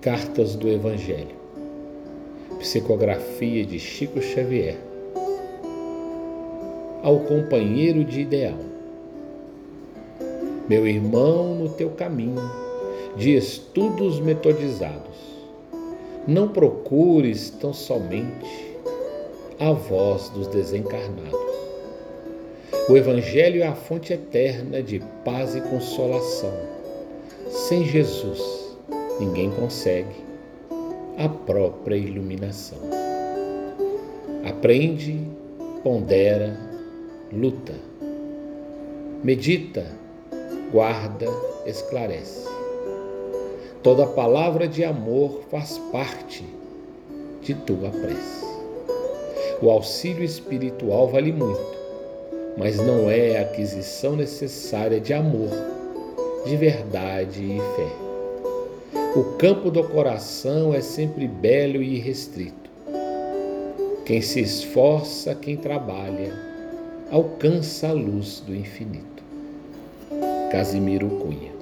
Cartas do Evangelho. Psicografia de Chico Xavier. Ao companheiro de ideal. Meu irmão, no teu caminho de estudos metodizados, não procures tão somente a voz dos desencarnados. O Evangelho é a fonte eterna de paz e consolação. Sem Jesus, ninguém consegue a própria iluminação. Aprende, pondera, luta, medita, guarda, esclarece. Toda palavra de amor faz parte de tua prece. O auxílio espiritual vale muito, mas não é a aquisição necessária de amor, de verdade e fé. O campo do coração é sempre belo e restrito. Quem se esforça, quem trabalha, alcança a luz do infinito. Casimiro Cunha